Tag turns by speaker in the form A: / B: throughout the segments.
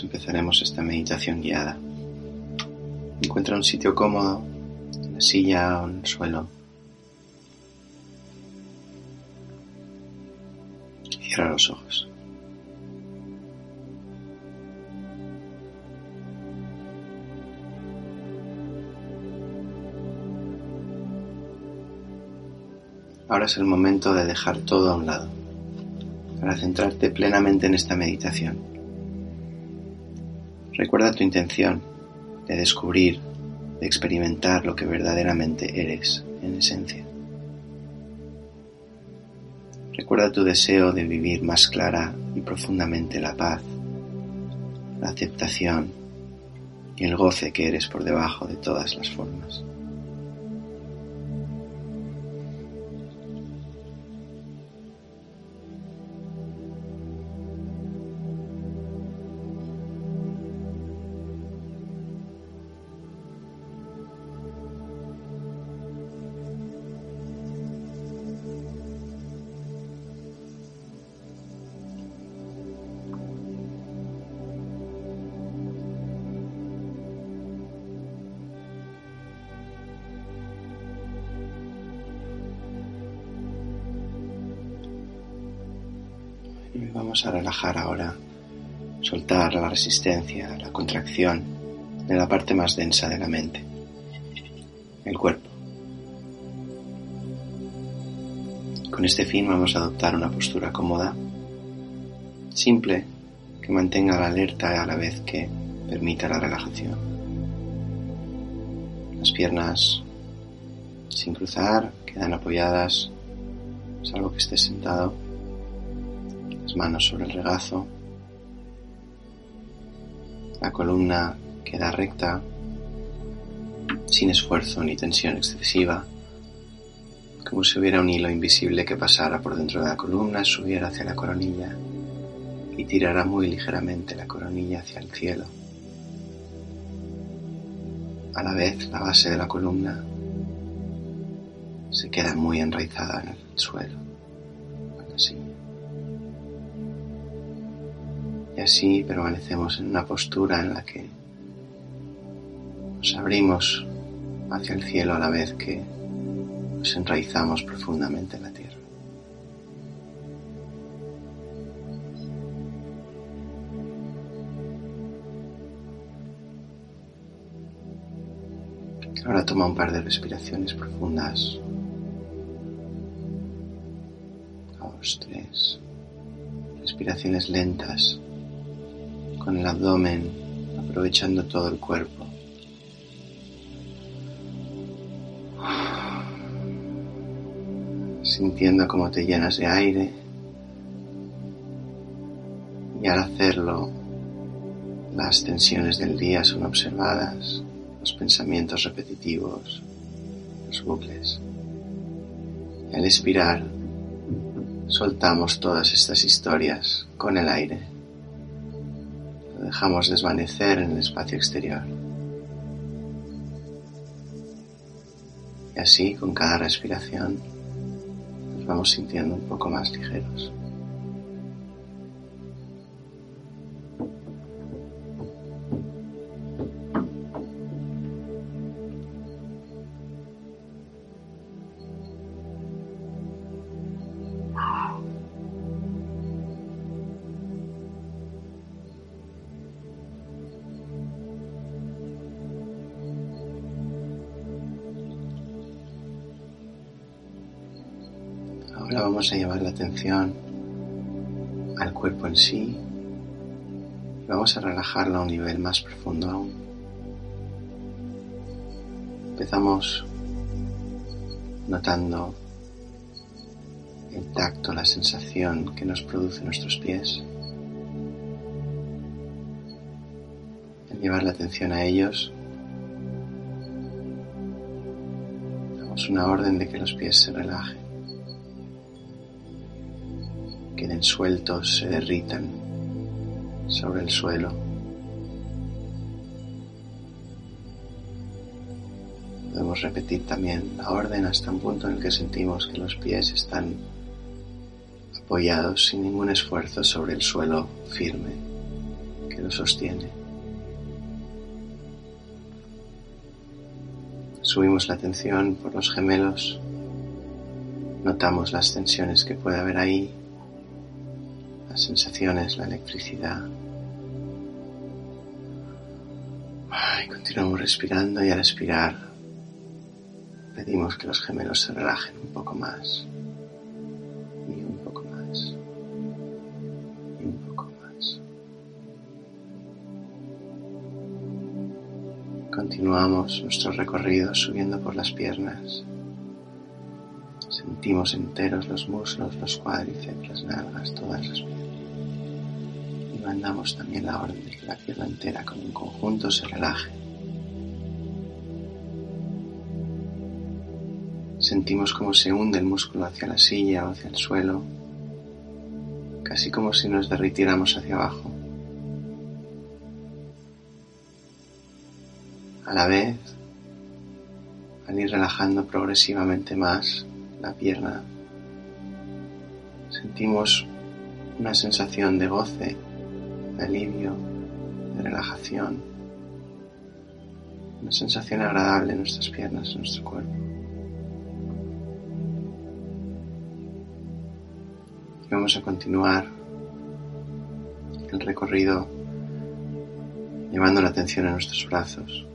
A: Empezaremos esta meditación guiada. Encuentra un sitio cómodo, en la silla o el suelo. Cierra los ojos. Ahora es el momento de dejar todo a un lado, para centrarte plenamente en esta meditación. Recuerda tu intención de descubrir, de experimentar lo que verdaderamente eres en esencia. Recuerda tu deseo de vivir más clara y profundamente la paz, la aceptación y el goce que eres por debajo de todas las formas. Vamos a relajar ahora, soltar la resistencia, la contracción de la parte más densa de la mente, el cuerpo. Con este fin vamos a adoptar una postura cómoda, simple, que mantenga la alerta a la vez que permita la relajación. Las piernas sin cruzar quedan apoyadas, salvo que estés sentado manos sobre el regazo. La columna queda recta, sin esfuerzo ni tensión excesiva, como si hubiera un hilo invisible que pasara por dentro de la columna, subiera hacia la coronilla y tirara muy ligeramente la coronilla hacia el cielo. A la vez, la base de la columna se queda muy enraizada en el suelo, así. Y así permanecemos en una postura en la que nos abrimos hacia el cielo a la vez que nos enraizamos profundamente en la tierra. Ahora toma un par de respiraciones profundas. Dos, tres. Respiraciones lentas con el abdomen, aprovechando todo el cuerpo. Sintiendo cómo te llenas de aire y al hacerlo las tensiones del día son observadas, los pensamientos repetitivos, los bucles. Al expirar, soltamos todas estas historias con el aire dejamos desvanecer en el espacio exterior. Y así, con cada respiración, nos vamos sintiendo un poco más ligeros. Ahora vamos a llevar la atención al cuerpo en sí. Vamos a relajarlo a un nivel más profundo aún. Empezamos notando el tacto, la sensación que nos produce nuestros pies. Al llevar la atención a ellos, damos una orden de que los pies se relajen, sueltos, se derritan sobre el suelo. Podemos repetir también la orden hasta un punto en el que sentimos que los pies están apoyados sin ningún esfuerzo sobre el suelo firme que lo sostiene. Subimos la atención por los gemelos, notamos las tensiones que puede haber ahí, las sensaciones, la electricidad. Y continuamos respirando y al respirar pedimos que los gemelos se relajen un poco más. Continuamos nuestro recorrido subiendo por las piernas. Sentimos enteros los muslos, los cuádriceps, las nalgas, todas las piernas. Mandamos también la orden de que la pierna entera como un conjunto se relaje. Sentimos como se hunde el músculo hacia la silla o hacia el suelo, casi como si nos derritiéramos hacia abajo. A la vez, al ir relajando progresivamente más la pierna, sentimos una sensación de goce, de alivio, de relajación, una sensación agradable en nuestras piernas, en nuestro cuerpo. Y vamos a continuar el recorrido llevando la atención a nuestros brazos.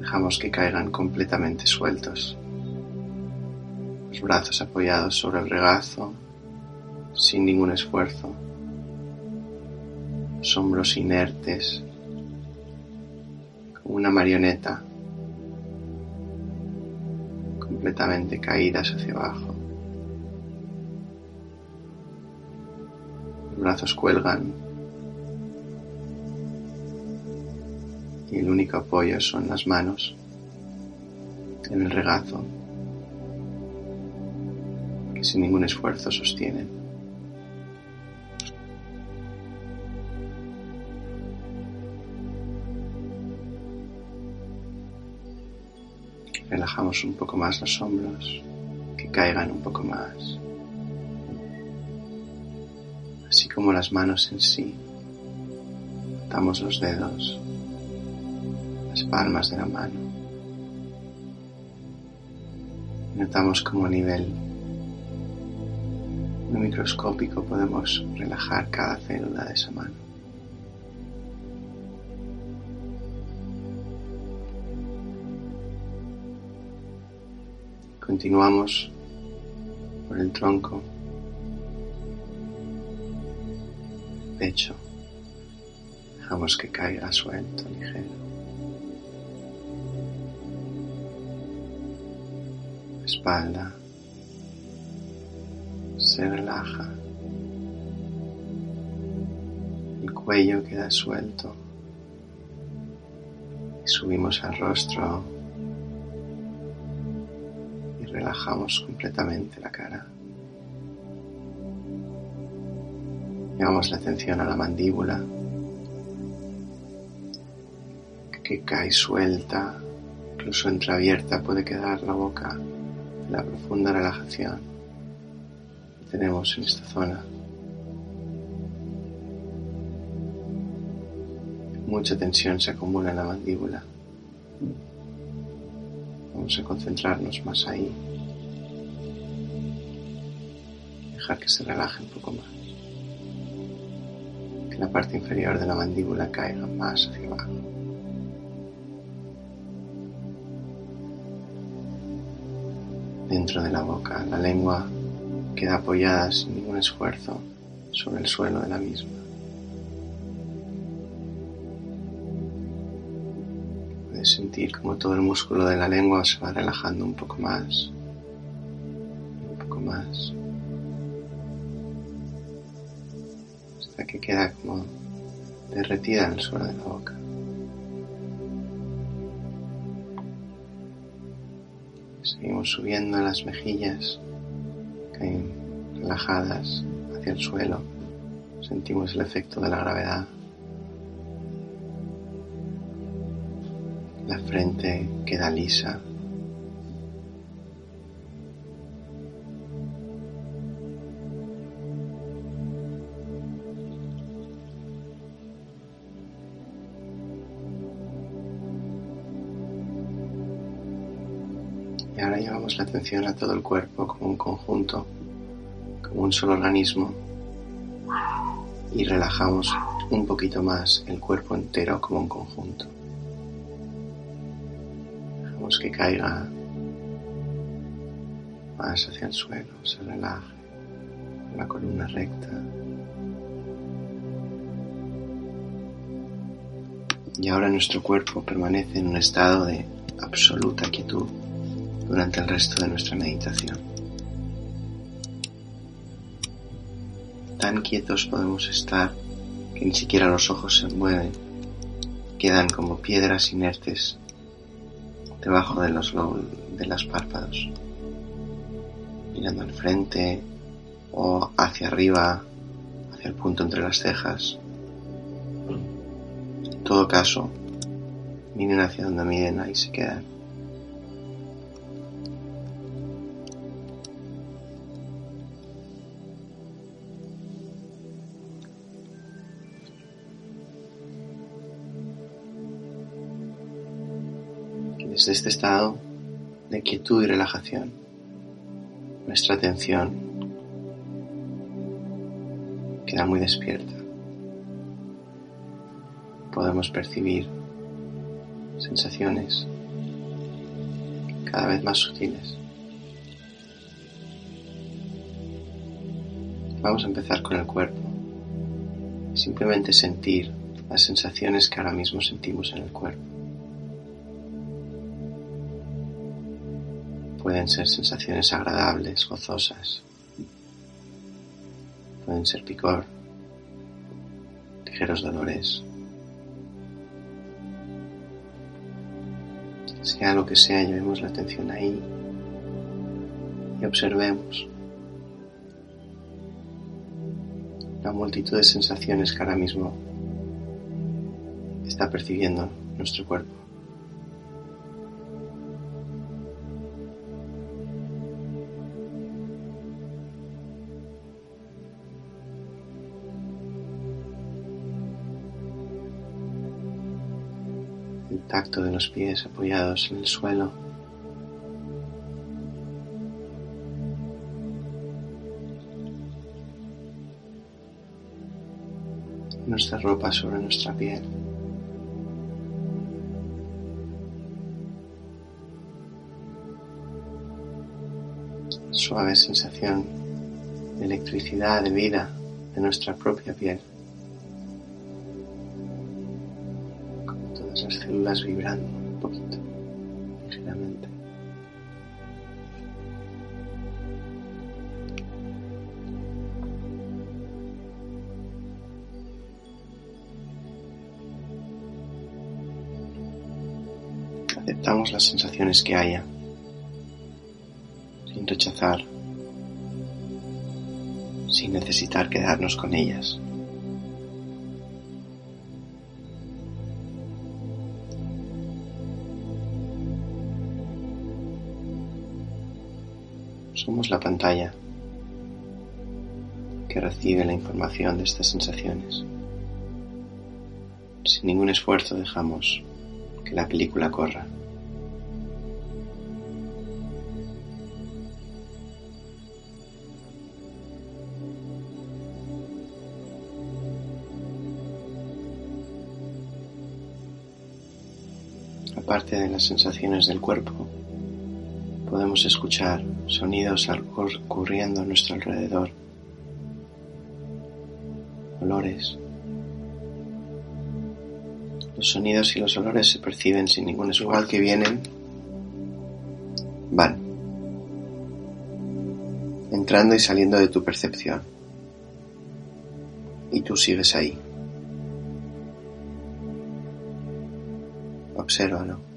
A: Dejamos que caigan completamente sueltos. Los brazos apoyados sobre el regazo, sin ningún esfuerzo. Hombros inertes, como una marioneta, completamente caídas hacia abajo. Los brazos cuelgan y el único apoyo son las manos en el regazo que sin ningún esfuerzo sostienen. Relajamos un poco más los hombros, que caigan un poco más, así como las manos en sí. Atamos los dedos las palmas de la mano. Notamos como a nivel microscópico podemos relajar cada célula de esa mano. Continuamos por el tronco, pecho. Dejamos que caiga suelto, ligero. espalda se relaja, el cuello queda suelto y subimos al rostro relajamos completamente la cara. Llevamos la atención a la mandíbula que cae suelta, incluso entreabierta puede quedar la boca la profunda relajación que tenemos en esta zona. Mucha tensión se acumula en la mandíbula. Vamos a concentrarnos más ahí. Dejar que se relaje un poco más. Que la parte inferior de la mandíbula caiga más hacia abajo. dentro de la boca. La lengua queda apoyada sin ningún esfuerzo sobre el suelo de la misma. Puedes sentir como todo el músculo de la lengua se va relajando un poco más, queda como derretida en el suelo de la boca. Seguimos subiendo las mejillas, caen relajadas hacia el suelo. Sentimos el efecto de la gravedad. La frente queda lisa. Y ahora llevamos la atención a todo el cuerpo como un conjunto, como un solo organismo. Y relajamos un poquito más el cuerpo entero como un conjunto. Dejamos que caiga más hacia el suelo, se relaje, la columna recta. Y ahora nuestro cuerpo permanece en un estado de absoluta quietud durante el resto de nuestra meditación. Tan quietos podemos estar que ni siquiera los ojos se mueven, quedan como piedras inertes debajo de los de los párpados, mirando al frente o hacia arriba, hacia el punto entre las cejas. En todo caso, miren hacia donde miren, ahí se quedan. Desde este estado de quietud y relajación, nuestra atención queda muy despierta. Podemos percibir sensaciones cada vez más sutiles. Vamos a empezar con el cuerpo. Simplemente sentir las sensaciones que ahora mismo sentimos en el cuerpo. Pueden ser sensaciones agradables, gozosas. Pueden ser picor, ligeros dolores. Sea lo que sea, llevemos la atención ahí y observemos la multitud de sensaciones que ahora mismo está percibiendo nuestro cuerpo. El tacto de los pies apoyados en el suelo. Nuestra ropa sobre nuestra piel. Suave sensación de electricidad, de vida de nuestra propia piel. Las células vibrando un poquito, ligeramente. Aceptamos las sensaciones que haya, sin rechazar, sin necesitar quedarnos con ellas. La pantalla que recibe la información de estas sensaciones. Sin ningún esfuerzo dejamos que la película corra. Aparte de las sensaciones del cuerpo, podemos escuchar sonidos ocurriendo a nuestro alrededor, olores. Los sonidos y los olores se perciben sin ningún igual que vienen, van, entrando y saliendo de tu percepción. Y tú sigues ahí. Obsérvalo.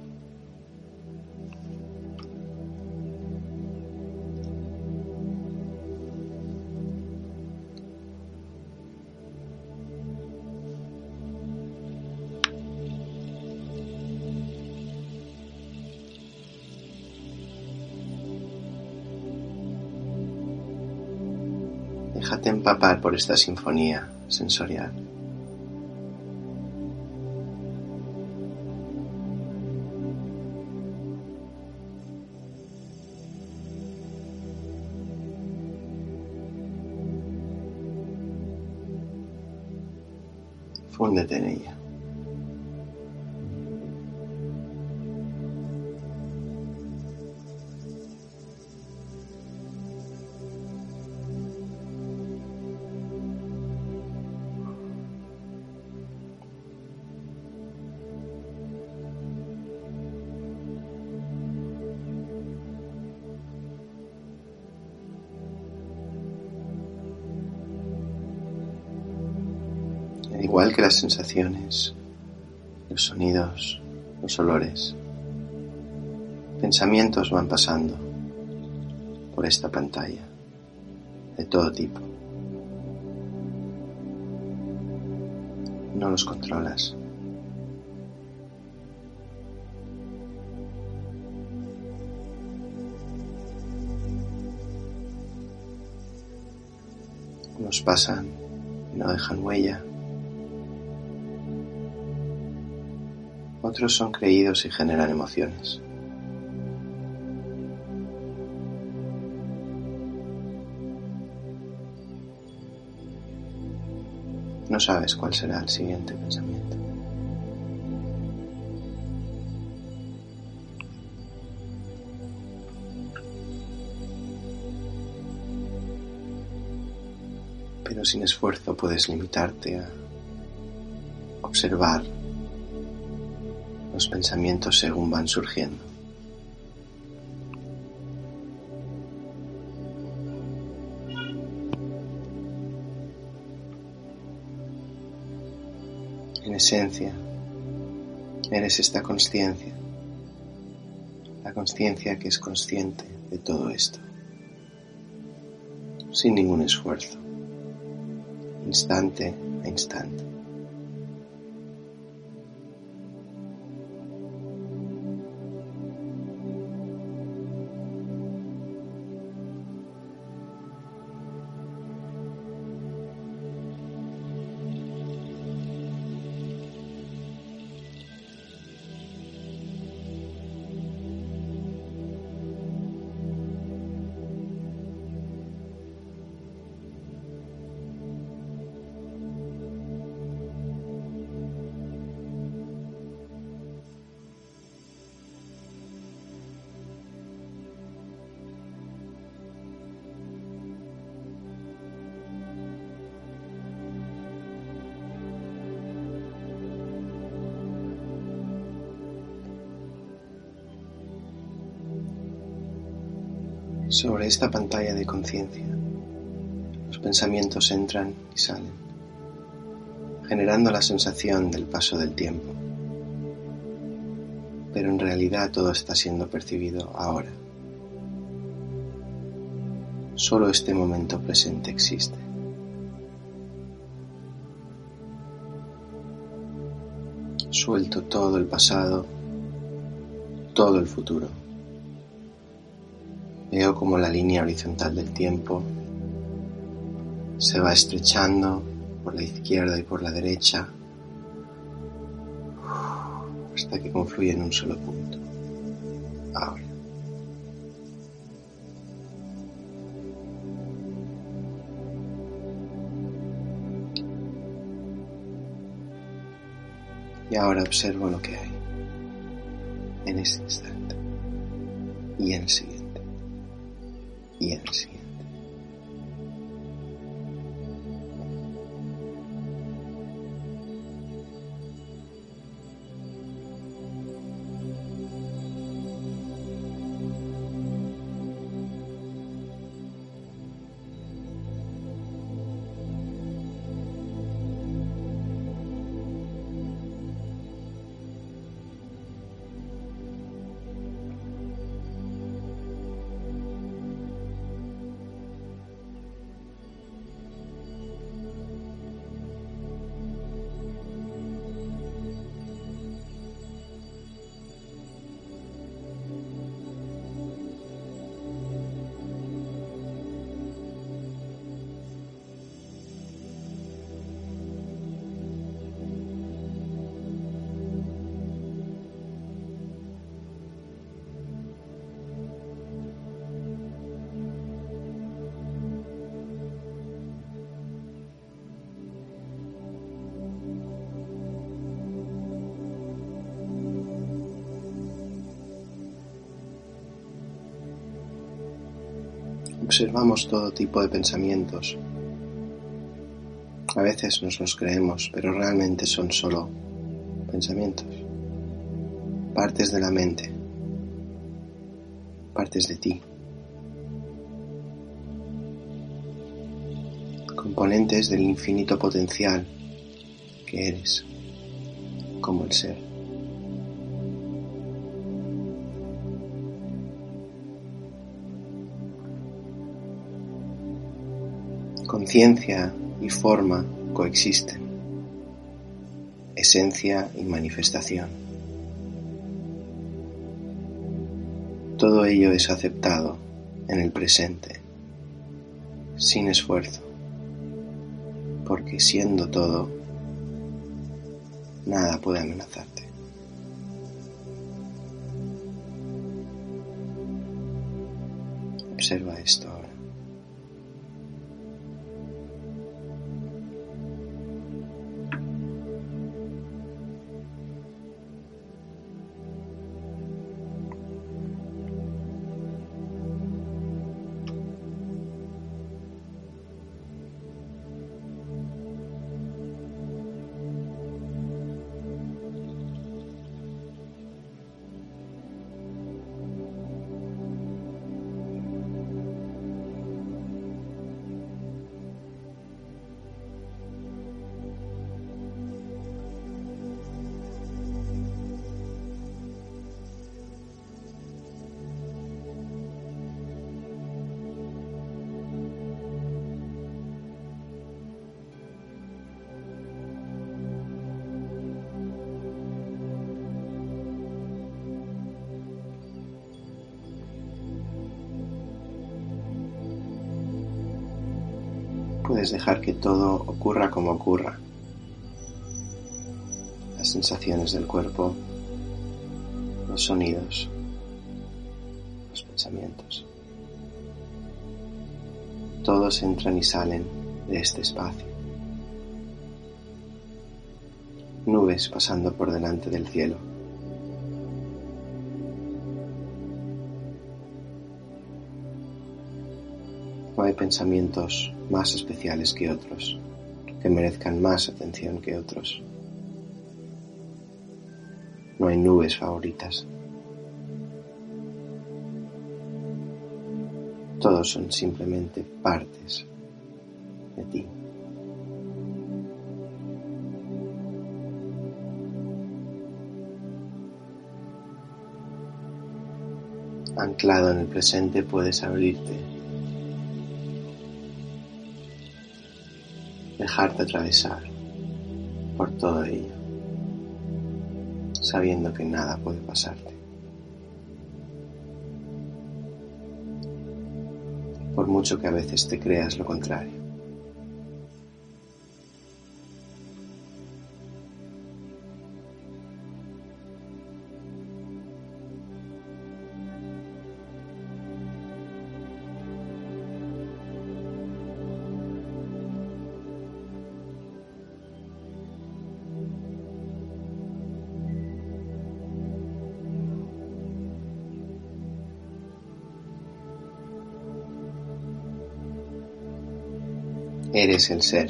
A: Empapar por esta sinfonía sensorial. Fúndete en ella. Las sensaciones, los sonidos, los olores. Pensamientos van pasando por esta pantalla de todo tipo. No los controlas. Unos pasan y no dejan huella. Otros son creídos y generan emociones. No sabes cuál será el siguiente pensamiento. Pero sin esfuerzo puedes limitarte a observar los pensamientos según van surgiendo. En esencia, eres esta conciencia, la conciencia que es consciente de todo esto, sin ningún esfuerzo, instante a instante. Sobre esta pantalla de conciencia, los pensamientos entran y salen, generando la sensación del paso del tiempo. Pero en realidad todo está siendo percibido ahora. Solo este momento presente existe. Suelto todo el pasado, todo el futuro. Veo como la línea horizontal del tiempo se va estrechando por la izquierda y por la derecha hasta que confluye en un solo punto. Ahora. Y ahora observo lo que hay en este instante y en el siguiente. Y en el Observamos todo tipo de pensamientos. A veces nos los creemos, pero realmente son solo pensamientos, partes de la mente, partes de ti, componentes del infinito potencial que eres como el ser. Conciencia y forma coexisten, esencia y manifestación. Todo ello es aceptado en el presente, sin esfuerzo, porque siendo todo, nada puede amenazarte. Observa esto puedes dejar que todo ocurra como ocurra. Las sensaciones del cuerpo, los sonidos, los pensamientos. Todos entran y salen de este espacio. Nubes pasando por delante del cielo. Pensamientos más especiales que otros, que merezcan más atención que otros. No hay nubes favoritas. Todos son simplemente partes de ti. Anclado en el presente puedes abrirte dejarte atravesar por todo ello, sabiendo que nada puede pasarte. Por mucho que a veces te creas lo contrario. Eres el ser.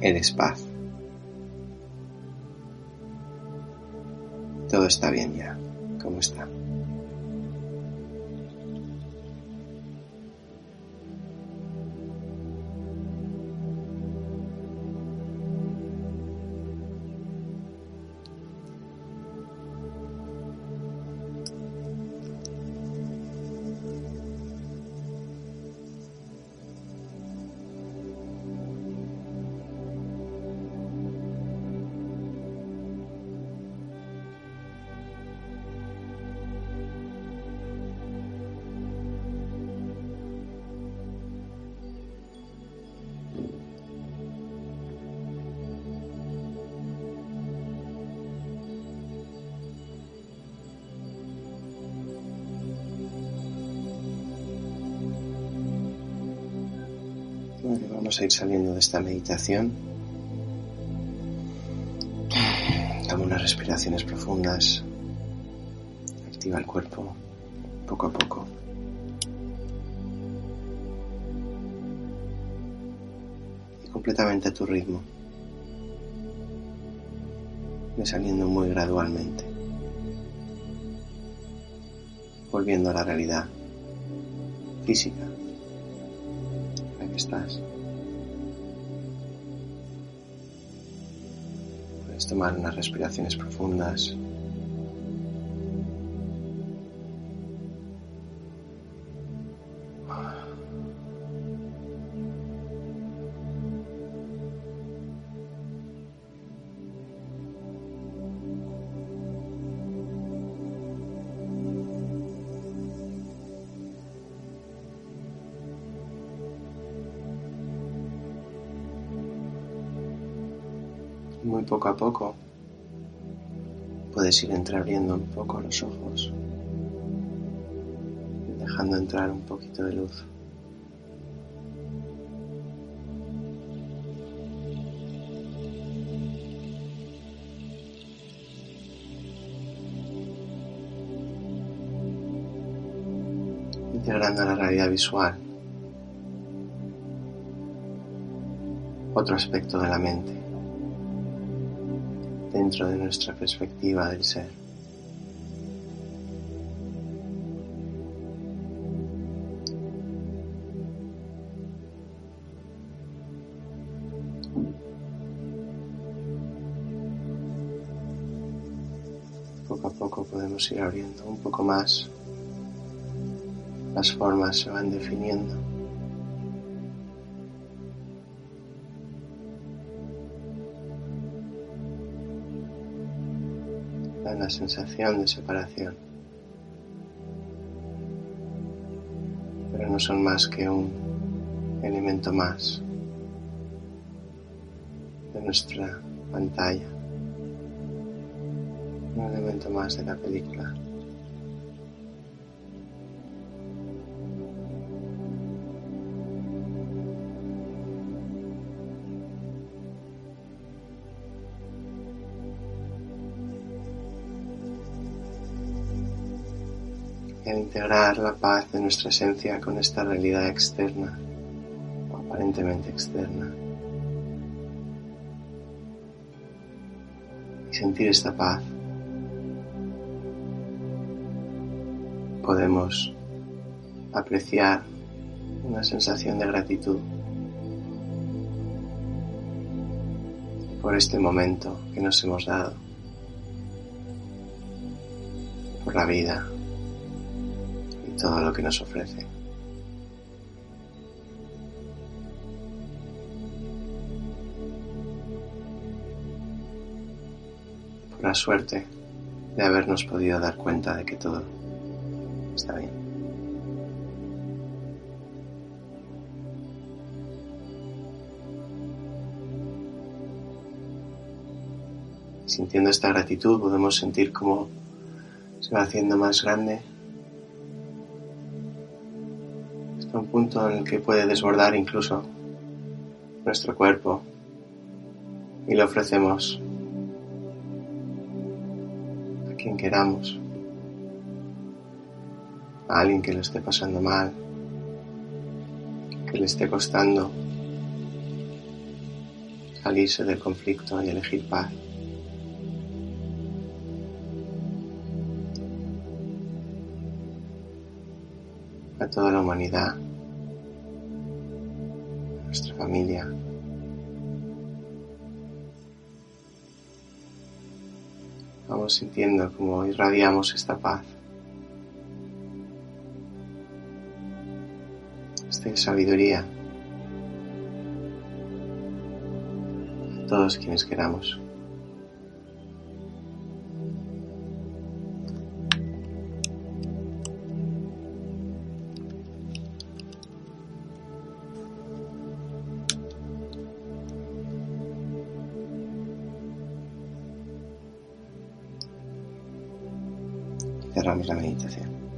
A: Eres paz. Todo está bien ya, como está. Vamos a ir saliendo de esta meditación. Toma unas respiraciones profundas. Activa el cuerpo poco a poco. Y completamente a tu ritmo. Ve saliendo muy gradualmente. Volviendo a la realidad física en que estás. Tomar unas respiraciones profundas. Poco a poco puedes ir entreabriendo un poco los ojos, dejando entrar un poquito de luz. integrando la realidad visual otro aspecto de la mente dentro de nuestra perspectiva del ser. Poco a poco podemos ir abriendo un poco más. Las formas se van definiendo. La sensación de separación. Pero no son más que un elemento más de nuestra pantalla, un elemento más de la película. Al integrar la paz de nuestra esencia con esta realidad externa o aparentemente externa. Y sentir esta paz, podemos apreciar una sensación de gratitud por este momento que nos hemos dado, por la vida, todo lo que nos ofrece. Por la suerte de habernos podido dar cuenta de que todo está bien. Sintiendo esta gratitud podemos sentir cómo se va haciendo más grande un punto en el que puede desbordar incluso nuestro cuerpo. Y le ofrecemos a quien queramos. A alguien que lo esté pasando mal, que le esté costando salirse del conflicto y elegir paz. A toda la humanidad, a nuestra familia, Vamos sintiendo como irradiamos esta paz, esta sabiduría. A todos quienes queramos. Cerramos la meditación.